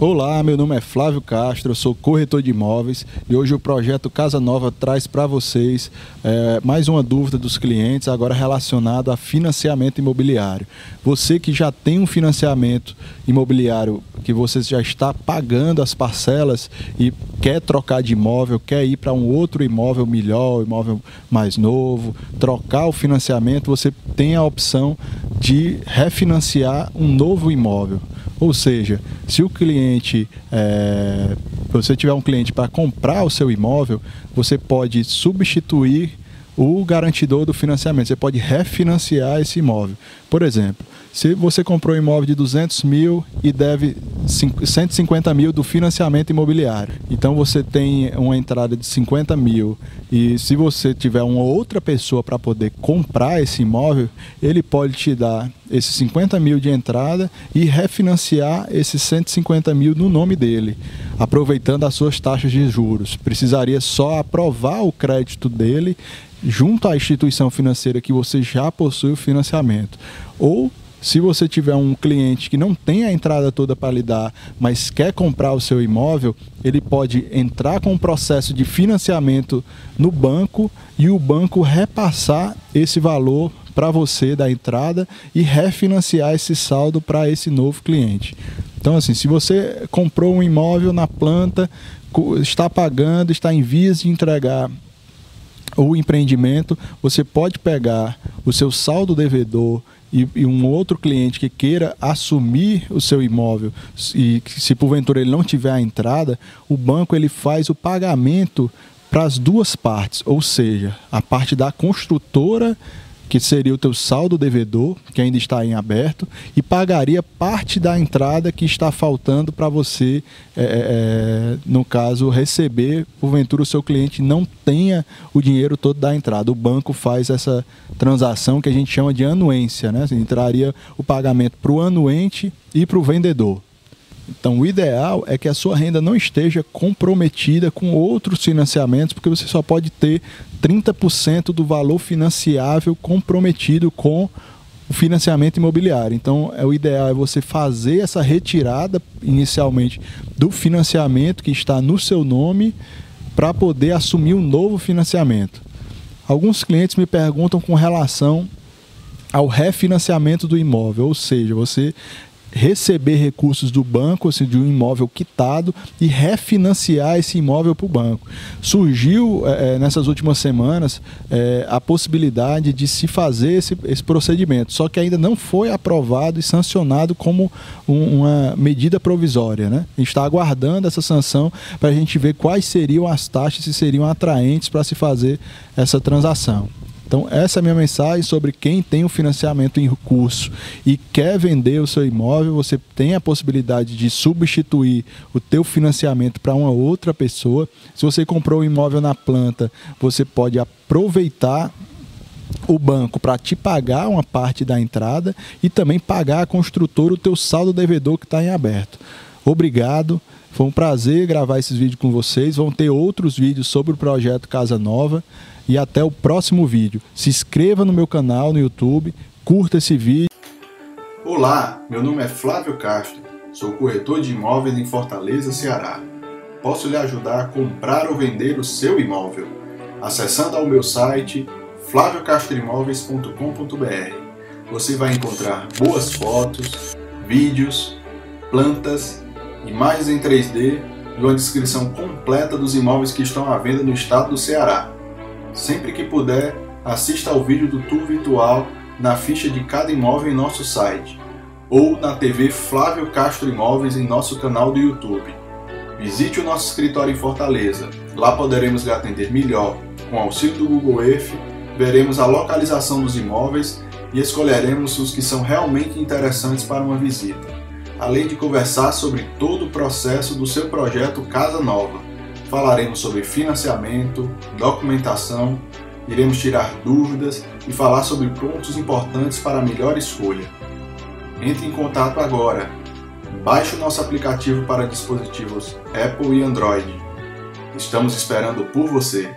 Olá, meu nome é Flávio Castro, sou corretor de imóveis e hoje o projeto Casa Nova traz para vocês é, mais uma dúvida dos clientes, agora relacionado a financiamento imobiliário. Você que já tem um financiamento imobiliário, que você já está pagando as parcelas e quer trocar de imóvel, quer ir para um outro imóvel melhor, imóvel mais novo, trocar o financiamento, você tem a opção de refinanciar um novo imóvel. Ou seja, se o cliente, é, você tiver um cliente para comprar o seu imóvel, você pode substituir o garantidor do financiamento. Você pode refinanciar esse imóvel. Por exemplo, se você comprou um imóvel de 200 mil e deve 150 mil do financiamento imobiliário, então você tem uma entrada de 50 mil e se você tiver uma outra pessoa para poder comprar esse imóvel, ele pode te dar esses 50 mil de entrada e refinanciar esses 150 mil no nome dele, aproveitando as suas taxas de juros. Precisaria só aprovar o crédito dele junto à instituição financeira que você já possui o financiamento. Ou se você tiver um cliente que não tem a entrada toda para lhe dar, mas quer comprar o seu imóvel, ele pode entrar com um processo de financiamento no banco e o banco repassar esse valor para você da entrada e refinanciar esse saldo para esse novo cliente. Então, assim, se você comprou um imóvel na planta, está pagando, está em vias de entregar o empreendimento, você pode pegar o seu saldo devedor e, e, um outro cliente que queira assumir o seu imóvel e se porventura ele não tiver a entrada, o banco ele faz o pagamento para as duas partes, ou seja, a parte da construtora que seria o teu saldo devedor, que ainda está em aberto, e pagaria parte da entrada que está faltando para você, é, é, é, no caso, receber, porventura o seu cliente não tenha o dinheiro todo da entrada. O banco faz essa transação que a gente chama de anuência, né? Entraria o pagamento para o anuente e para o vendedor. Então, o ideal é que a sua renda não esteja comprometida com outros financiamentos, porque você só pode ter 30% do valor financiável comprometido com o financiamento imobiliário. Então, é o ideal é você fazer essa retirada inicialmente do financiamento que está no seu nome para poder assumir um novo financiamento. Alguns clientes me perguntam com relação ao refinanciamento do imóvel, ou seja, você receber recursos do banco, assim, de um imóvel quitado e refinanciar esse imóvel para o banco. Surgiu é, nessas últimas semanas é, a possibilidade de se fazer esse, esse procedimento, só que ainda não foi aprovado e sancionado como um, uma medida provisória. Né? A gente está aguardando essa sanção para a gente ver quais seriam as taxas, se seriam atraentes para se fazer essa transação. Então, essa é a minha mensagem sobre quem tem o um financiamento em recurso e quer vender o seu imóvel, você tem a possibilidade de substituir o teu financiamento para uma outra pessoa. Se você comprou um imóvel na planta, você pode aproveitar o banco para te pagar uma parte da entrada e também pagar a construtora o teu saldo devedor que está em aberto. Obrigado. Foi um prazer gravar esses vídeos com vocês. Vão ter outros vídeos sobre o projeto Casa Nova e até o próximo vídeo. Se inscreva no meu canal no YouTube, curta esse vídeo. Olá, meu nome é Flávio Castro, sou corretor de imóveis em Fortaleza, Ceará. Posso lhe ajudar a comprar ou vender o seu imóvel. Acessando ao meu site flaviocastroimóveis.com.br você vai encontrar boas fotos, vídeos, plantas, imagens em 3D e uma descrição completa dos imóveis que estão à venda no estado do Ceará. Sempre que puder, assista ao vídeo do tour virtual na ficha de cada imóvel em nosso site ou na TV Flávio Castro Imóveis em nosso canal do YouTube. Visite o nosso escritório em Fortaleza. Lá poderemos lhe atender melhor. Com auxílio do Google Earth, veremos a localização dos imóveis e escolheremos os que são realmente interessantes para uma visita. Além de conversar sobre todo o processo do seu projeto Casa Nova falaremos sobre financiamento, documentação, iremos tirar dúvidas e falar sobre pontos importantes para a melhor escolha. Entre em contato agora. Baixe o nosso aplicativo para dispositivos Apple e Android. Estamos esperando por você.